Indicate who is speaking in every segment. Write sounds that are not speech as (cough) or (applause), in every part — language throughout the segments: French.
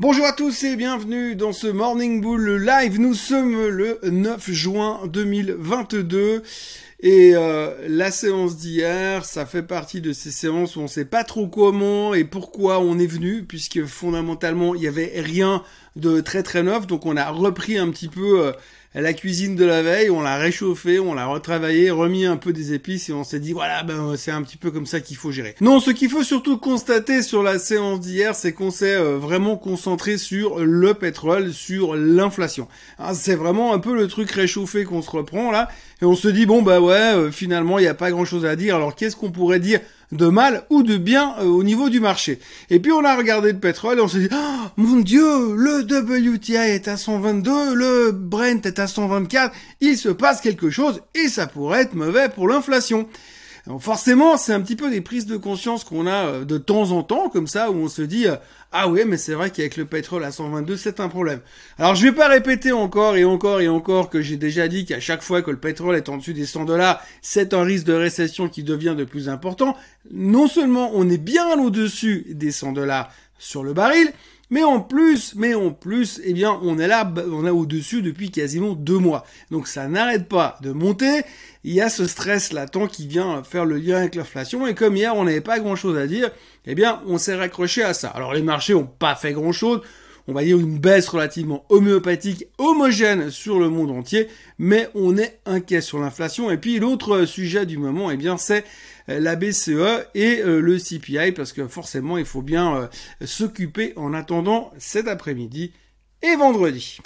Speaker 1: Bonjour à tous et bienvenue dans ce Morning Bull Live. Nous sommes le 9 juin 2022 et euh, la séance d'hier, ça fait partie de ces séances où on sait pas trop comment et pourquoi on est venu puisque fondamentalement il y avait rien de très très neuf donc on a repris un petit peu euh, la cuisine de la veille, on l'a réchauffée, on l'a retravaillé, remis un peu des épices et on s'est dit voilà, ben c'est un petit peu comme ça qu'il faut gérer. Non, ce qu'il faut surtout constater sur la séance d'hier, c'est qu'on s'est euh, vraiment concentré sur le pétrole, sur l'inflation. Hein, c'est vraiment un peu le truc réchauffé qu'on se reprend là et on se dit bon bah ouais, euh, finalement il n'y a pas grand chose à dire. Alors qu'est-ce qu'on pourrait dire de mal ou de bien euh, au niveau du marché. Et puis on a regardé le pétrole et on s'est dit, oh, mon dieu, le WTI est à 122, le Brent est à 124, il se passe quelque chose et ça pourrait être mauvais pour l'inflation. Donc forcément, c'est un petit peu des prises de conscience qu'on a euh, de temps en temps, comme ça, où on se dit, euh, ah ouais, mais c'est vrai qu'avec le pétrole à 122, c'est un problème. Alors je vais pas répéter encore et encore et encore que j'ai déjà dit qu'à chaque fois que le pétrole est en dessus des 100 dollars, c'est un risque de récession qui devient de plus important. Non seulement on est bien au-dessus des 100 dollars sur le baril, mais en plus, mais en plus, eh bien, on est là, on est au-dessus depuis quasiment deux mois. Donc ça n'arrête pas de monter. Il y a ce stress latent qui vient faire le lien avec l'inflation. Et comme hier, on n'avait pas grand-chose à dire, eh bien, on s'est raccroché à ça. Alors les marchés ont pas fait grand-chose on va dire une baisse relativement homéopathique, homogène sur le monde entier, mais on est inquiet sur l'inflation. Et puis l'autre sujet du moment, eh bien, c'est euh, la BCE et euh, le CPI, parce que forcément, il faut bien euh, s'occuper en attendant cet après-midi et vendredi.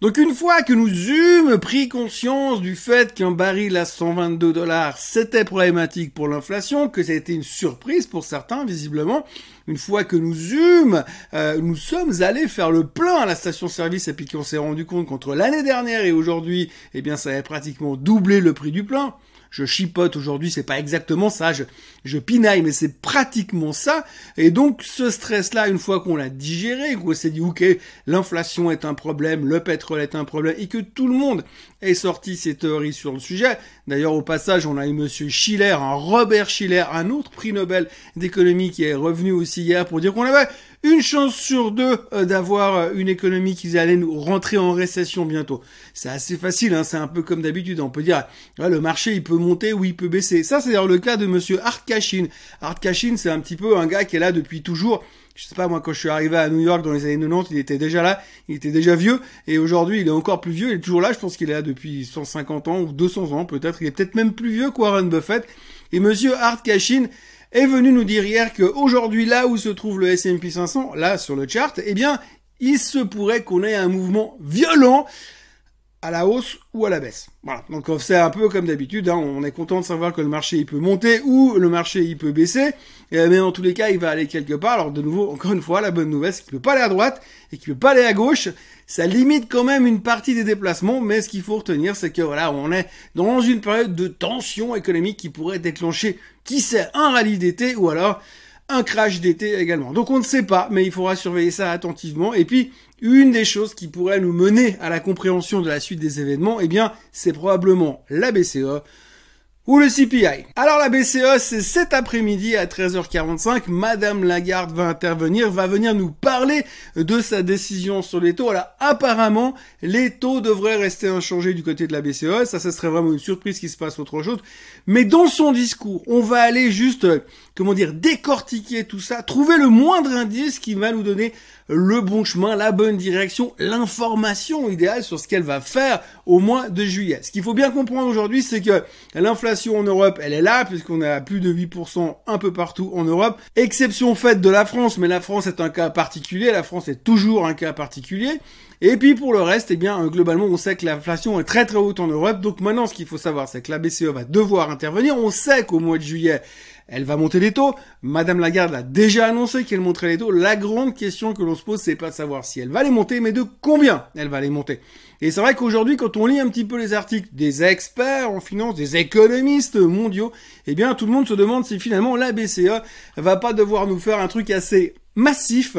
Speaker 1: Donc une fois que nous eûmes pris conscience du fait qu'un baril à 122 dollars c'était problématique pour l'inflation, que ça a été une surprise pour certains visiblement, une fois que nous eûmes, euh, nous sommes allés faire le plein à la station-service et puis qu'on s'est rendu compte qu'entre l'année dernière et aujourd'hui, eh bien ça avait pratiquement doublé le prix du plein je chipote aujourd'hui, c'est pas exactement ça, je, je pinaille, mais c'est pratiquement ça. Et donc, ce stress-là, une fois qu'on l'a digéré, qu'on s'est dit, ok, l'inflation est un problème, le pétrole est un problème, et que tout le monde ait sorti ses théories sur le sujet. D'ailleurs, au passage, on a eu monsieur Schiller, un Robert Schiller, un autre prix Nobel d'économie qui est revenu aussi hier pour dire qu'on avait une chance sur deux euh, d'avoir euh, une économie qui allait nous rentrer en récession bientôt. C'est assez facile, hein, c'est un peu comme d'habitude. On peut dire, ah, le marché il peut monter ou il peut baisser. Ça, c'est d'ailleurs le cas de Monsieur Art Cashin. C'est un petit peu un gars qui est là depuis toujours. Je sais pas, moi, quand je suis arrivé à New York dans les années 90, il était déjà là, il était déjà vieux, et aujourd'hui, il est encore plus vieux, il est toujours là, je pense qu'il est là depuis 150 ans, ou 200 ans, peut-être, il est peut-être même plus vieux qu'Warren Buffett. Et monsieur Art est venu nous dire hier qu'aujourd'hui, là où se trouve le S&P 500, là sur le chart, eh bien, il se pourrait qu'on ait un mouvement violent à la hausse ou à la baisse. Voilà. Donc c'est un peu comme d'habitude, hein. on est content de savoir que le marché il peut monter ou le marché il peut baisser, mais en tous les cas il va aller quelque part. Alors de nouveau, encore une fois, la bonne nouvelle c'est qu'il peut pas aller à droite et qu'il peut pas aller à gauche. Ça limite quand même une partie des déplacements, mais ce qu'il faut retenir c'est que voilà, on est dans une période de tension économique qui pourrait déclencher, qui sait, un rallye d'été ou alors un crash d'été également. Donc on ne sait pas, mais il faudra surveiller ça attentivement. Et puis, une des choses qui pourrait nous mener à la compréhension de la suite des événements, eh bien, c'est probablement la BCE ou le CPI. Alors la BCE, c'est cet après-midi à 13h45, Madame Lagarde va intervenir, va venir nous parler de sa décision sur les taux. Alors apparemment, les taux devraient rester inchangés du côté de la BCE, ça, ça serait vraiment une surprise qu'il se passe autre chose. Mais dans son discours, on va aller juste, comment dire, décortiquer tout ça, trouver le moindre indice qui va nous donner le bon chemin, la bonne direction, l'information idéale sur ce qu'elle va faire au mois de juillet. Ce qu'il faut bien comprendre aujourd'hui, c'est que l'inflation en Europe, elle est là, puisqu'on est à plus de 8% un peu partout en Europe. Exception faite de la France, mais la France est un cas particulier, la France est toujours un cas particulier. Et puis pour le reste, eh bien, globalement, on sait que l'inflation est très très haute en Europe. Donc maintenant, ce qu'il faut savoir, c'est que la BCE va devoir intervenir. On sait qu'au mois de juillet, elle va monter les taux. Madame Lagarde a déjà annoncé qu'elle monterait les taux. La grande question que l'on se pose, c'est pas de savoir si elle va les monter, mais de combien elle va les monter. Et c'est vrai qu'aujourd'hui, quand on lit un petit peu les articles des experts en finance, des économistes mondiaux, eh bien, tout le monde se demande si finalement la BCE va pas devoir nous faire un truc assez massif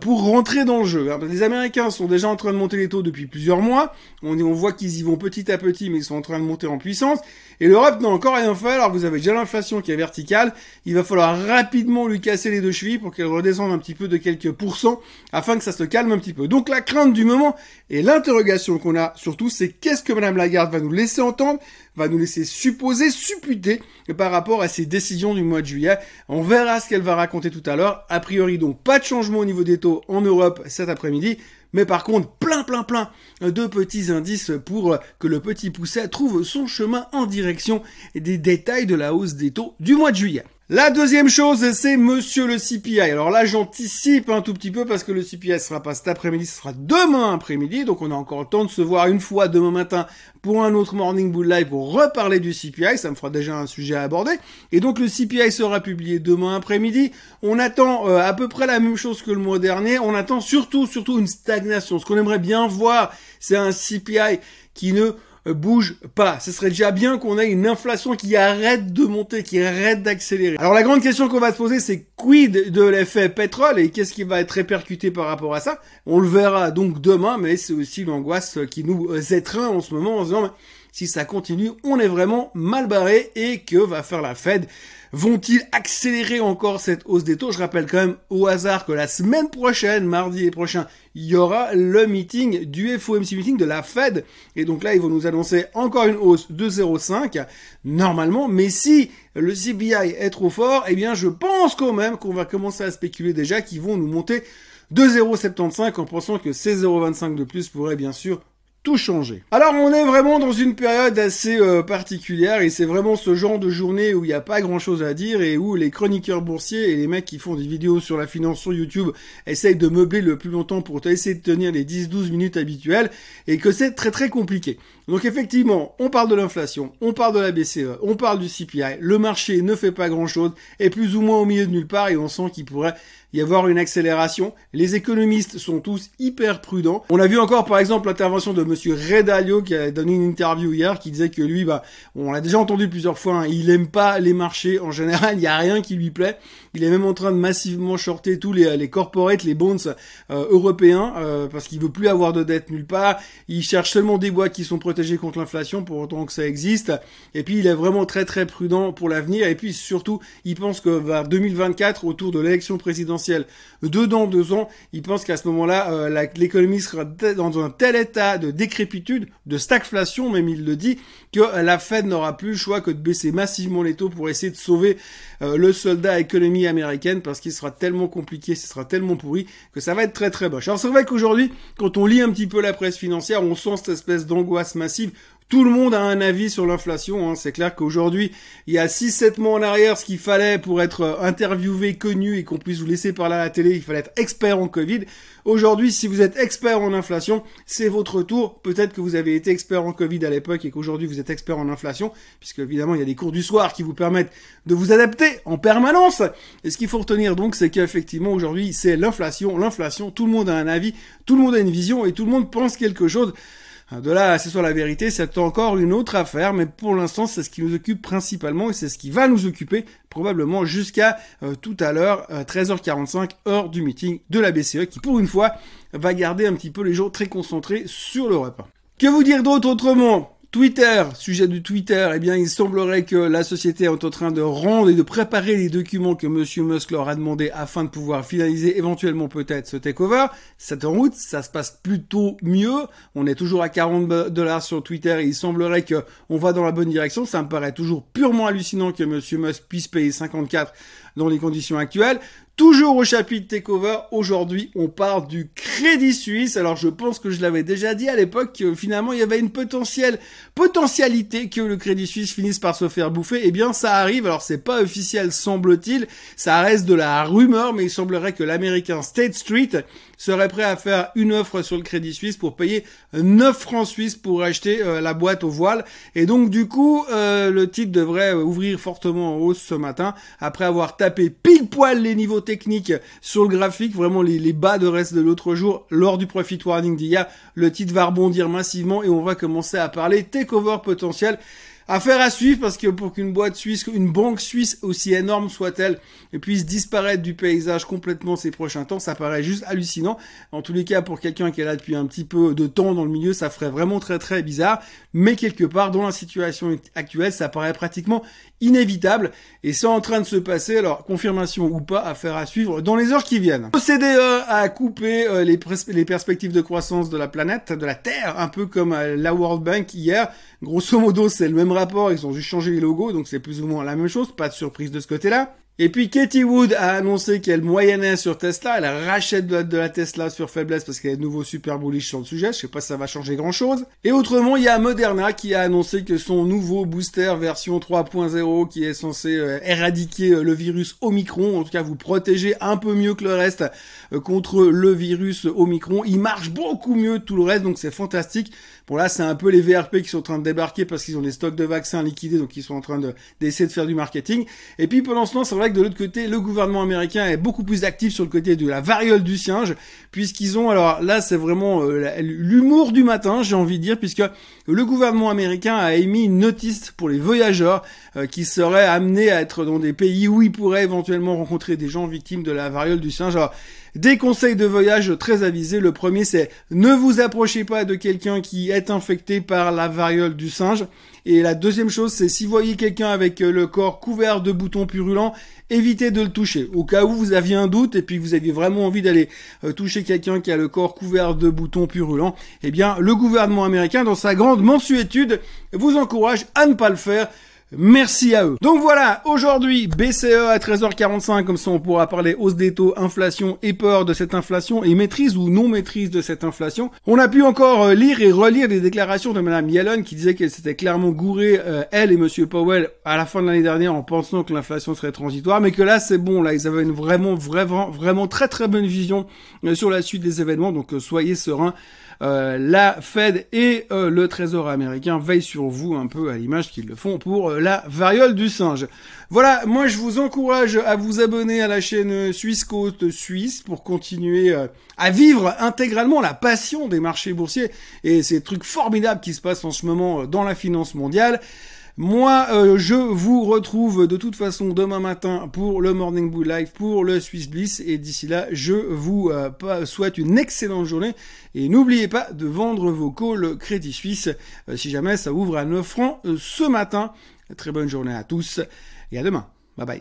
Speaker 1: pour rentrer dans le jeu. Les Américains sont déjà en train de monter les taux depuis plusieurs mois. On, on voit qu'ils y vont petit à petit, mais ils sont en train de monter en puissance. Et l'Europe n'a encore rien fait, alors vous avez déjà l'inflation qui est verticale. Il va falloir rapidement lui casser les deux chevilles pour qu'elle redescende un petit peu de quelques pourcents, afin que ça se calme un petit peu. Donc la crainte du moment et l'interrogation qu'on a surtout, c'est qu'est-ce que Madame Lagarde va nous laisser entendre, va nous laisser supposer, supputer par rapport à ses décisions du mois de juillet. On verra ce qu'elle va raconter tout à l'heure. A priori donc pas de changement au niveau des en Europe cet après-midi mais par contre plein plein plein de petits indices pour que le petit pousset trouve son chemin en direction des détails de la hausse des taux du mois de juillet. La deuxième chose, c'est monsieur le CPI. Alors là, j'anticipe un tout petit peu parce que le CPI sera pas cet après-midi, ce sera demain après-midi. Donc on a encore le temps de se voir une fois demain matin pour un autre Morning Bull Live pour reparler du CPI. Ça me fera déjà un sujet à aborder. Et donc le CPI sera publié demain après-midi. On attend euh, à peu près la même chose que le mois dernier. On attend surtout, surtout une stagnation. Ce qu'on aimerait bien voir, c'est un CPI qui ne bouge pas. Ce serait déjà bien qu'on ait une inflation qui arrête de monter, qui arrête d'accélérer. Alors la grande question qu'on va se poser, c'est quid de l'effet pétrole et qu'est-ce qui va être répercuté par rapport à ça? On le verra donc demain, mais c'est aussi l'angoisse qui nous étreint en ce moment en se disant si ça continue, on est vraiment mal barré et que va faire la Fed Vont-ils accélérer encore cette hausse des taux? Je rappelle quand même au hasard que la semaine prochaine, mardi prochain, il y aura le meeting du FOMC meeting de la Fed. Et donc là, ils vont nous annoncer encore une hausse de 0,5 normalement. Mais si le CBI est trop fort, eh bien, je pense quand même qu'on va commencer à spéculer déjà qu'ils vont nous monter de 0,75 en pensant que ces 0,25 de plus pourraient bien sûr tout changer. Alors on est vraiment dans une période assez euh, particulière et c'est vraiment ce genre de journée où il n'y a pas grand chose à dire et où les chroniqueurs boursiers et les mecs qui font des vidéos sur la finance sur YouTube essayent de meubler le plus longtemps pour essayer de tenir les 10-12 minutes habituelles et que c'est très très compliqué. Donc effectivement, on parle de l'inflation, on parle de la BCE, on parle du CPI, le marché ne fait pas grand chose, est plus ou moins au milieu de nulle part et on sent qu'il pourrait y avoir une accélération. Les économistes sont tous hyper prudents. On a vu encore par exemple l'intervention de monsieur Redalio qui a donné une interview hier qui disait que lui, bah, on l'a déjà entendu plusieurs fois, hein, il aime pas les marchés en général, (laughs) il y a rien qui lui plaît. Il est même en train de massivement shorter tous les, les corporates, les bonds euh, européens euh, parce qu'il veut plus avoir de dette nulle part. Il cherche seulement des boîtes qui sont protégées contre l'inflation pour autant que ça existe. Et puis il est vraiment très très prudent pour l'avenir. Et puis surtout, il pense que vers 2024, autour de l'élection présidentielle deux dans deux ans, il pense qu'à ce moment-là, euh, l'économie sera dans un tel état de décrépitude, de stagflation, même il le dit, que la Fed n'aura plus le choix que de baisser massivement les taux pour essayer de sauver euh, le soldat économie américaine parce qu'il sera tellement compliqué, ce sera tellement pourri que ça va être très très moche. Alors c'est vrai qu'aujourd'hui, quand on lit un petit peu la presse financière, on sent cette espèce d'angoisse massive tout le monde a un avis sur l'inflation. Hein. C'est clair qu'aujourd'hui, il y a 6-7 mois en arrière, ce qu'il fallait pour être euh, interviewé, connu et qu'on puisse vous laisser parler à la télé, il fallait être expert en Covid. Aujourd'hui, si vous êtes expert en inflation, c'est votre tour. Peut-être que vous avez été expert en Covid à l'époque et qu'aujourd'hui vous êtes expert en inflation, puisque évidemment il y a des cours du soir qui vous permettent de vous adapter en permanence. Et ce qu'il faut retenir donc, c'est qu'effectivement aujourd'hui c'est l'inflation, l'inflation, tout le monde a un avis, tout le monde a une vision et tout le monde pense quelque chose. De là, c'est sur la vérité, c'est encore une autre affaire, mais pour l'instant, c'est ce qui nous occupe principalement et c'est ce qui va nous occuper probablement jusqu'à euh, tout à l'heure, 13h45, euh, heure du meeting de la BCE, qui pour une fois va garder un petit peu les jours très concentrés sur l'Europe. Que vous dire d'autre autrement? Twitter, sujet du Twitter, eh bien, il semblerait que la société est en train de rendre et de préparer les documents que Monsieur Musk leur a demandé afin de pouvoir finaliser éventuellement peut-être ce takeover. C'est en route, ça se passe plutôt mieux. On est toujours à 40 dollars sur Twitter et il semblerait que on va dans la bonne direction. Ça me paraît toujours purement hallucinant que Monsieur Musk puisse payer 54 dans les conditions actuelles. Toujours au chapitre Takeover, aujourd'hui on parle du Crédit Suisse. Alors je pense que je l'avais déjà dit à l'époque que finalement il y avait une potentielle potentialité que le Crédit Suisse finisse par se faire bouffer. Eh bien ça arrive, alors c'est pas officiel semble-t-il, ça reste de la rumeur, mais il semblerait que l'américain State Street serait prêt à faire une offre sur le Crédit Suisse pour payer 9 francs suisses pour acheter euh, la boîte aux voiles. Et donc du coup, euh, le titre devrait euh, ouvrir fortement en hausse ce matin après avoir tapé pile poil les niveaux techniques sur le graphique, vraiment les, bas de reste de l'autre jour lors du profit warning d'hier. Le titre va rebondir massivement et on va commencer à parler takeover potentiel Affaire à suivre parce que pour qu'une boîte suisse, une banque suisse aussi énorme soit-elle, puisse disparaître du paysage complètement ces prochains temps, ça paraît juste hallucinant. En tous les cas, pour quelqu'un qui est là depuis un petit peu de temps dans le milieu, ça ferait vraiment très très bizarre. Mais quelque part, dans la situation actuelle, ça paraît pratiquement inévitable. Et c'est en train de se passer, alors confirmation ou pas, affaire à suivre dans les heures qui viennent. CDE a coupé les, les perspectives de croissance de la planète, de la Terre, un peu comme euh, la World Bank hier. Grosso modo, c'est le même rapport, ils ont juste changé les logos, donc c'est plus ou moins la même chose, pas de surprise de ce côté-là. Et puis Katie Wood a annoncé qu'elle moyennait sur Tesla, elle rachète de la, de la Tesla sur faiblesse parce qu'elle est de nouveau super bullish sur le sujet, je sais pas si ça va changer grand chose. Et autrement, il y a Moderna qui a annoncé que son nouveau booster version 3.0 qui est censé euh, éradiquer euh, le virus Omicron, en tout cas vous protéger un peu mieux que le reste euh, contre le virus Omicron, il marche beaucoup mieux que tout le reste, donc c'est fantastique. Bon là, c'est un peu les VRP qui sont en train de débarquer parce qu'ils ont des stocks de vaccins liquidés, donc ils sont en train d'essayer de, faire du marketing. Et puis pendant ce temps, que de l'autre côté, le gouvernement américain est beaucoup plus actif sur le côté de la variole du singe, puisqu'ils ont, alors là, c'est vraiment euh, l'humour du matin, j'ai envie de dire, puisque le gouvernement américain a émis une notice pour les voyageurs euh, qui seraient amenés à être dans des pays où ils pourraient éventuellement rencontrer des gens victimes de la variole du singe. Alors, des conseils de voyage très avisés. Le premier, c'est ne vous approchez pas de quelqu'un qui est infecté par la variole du singe. Et la deuxième chose, c'est si vous voyez quelqu'un avec euh, le corps couvert de boutons purulents, évitez de le toucher. Au cas où vous aviez un doute et puis vous aviez vraiment envie d'aller euh, toucher quelqu'un qui a le corps couvert de boutons purulents, eh bien, le gouvernement américain, dans sa grande mensuétude, vous encourage à ne pas le faire. Merci à eux. Donc voilà, aujourd'hui, BCE à 13h45, comme ça on pourra parler hausse des taux, inflation et peur de cette inflation et maîtrise ou non maîtrise de cette inflation. On a pu encore euh, lire et relire les déclarations de Madame Yellen qui disait qu'elle s'était clairement gourée, euh, elle et Monsieur Powell, à la fin de l'année dernière en pensant que l'inflation serait transitoire, mais que là c'est bon, là ils avaient une vraiment, vraiment, vraiment très très bonne vision euh, sur la suite des événements, donc soyez sereins. La Fed et le Trésor américain veillent sur vous un peu à l'image qu'ils le font pour la variole du singe. Voilà, moi je vous encourage à vous abonner à la chaîne Suisse Côte Suisse pour continuer à vivre intégralement la passion des marchés boursiers et ces trucs formidables qui se passent en ce moment dans la finance mondiale. Moi, euh, je vous retrouve de toute façon demain matin pour le Morning Bull Live, pour le Swiss Bliss. Et d'ici là, je vous euh, souhaite une excellente journée. Et n'oubliez pas de vendre vos calls Crédit Suisse euh, si jamais ça ouvre à 9 francs ce matin. Très bonne journée à tous et à demain. Bye bye.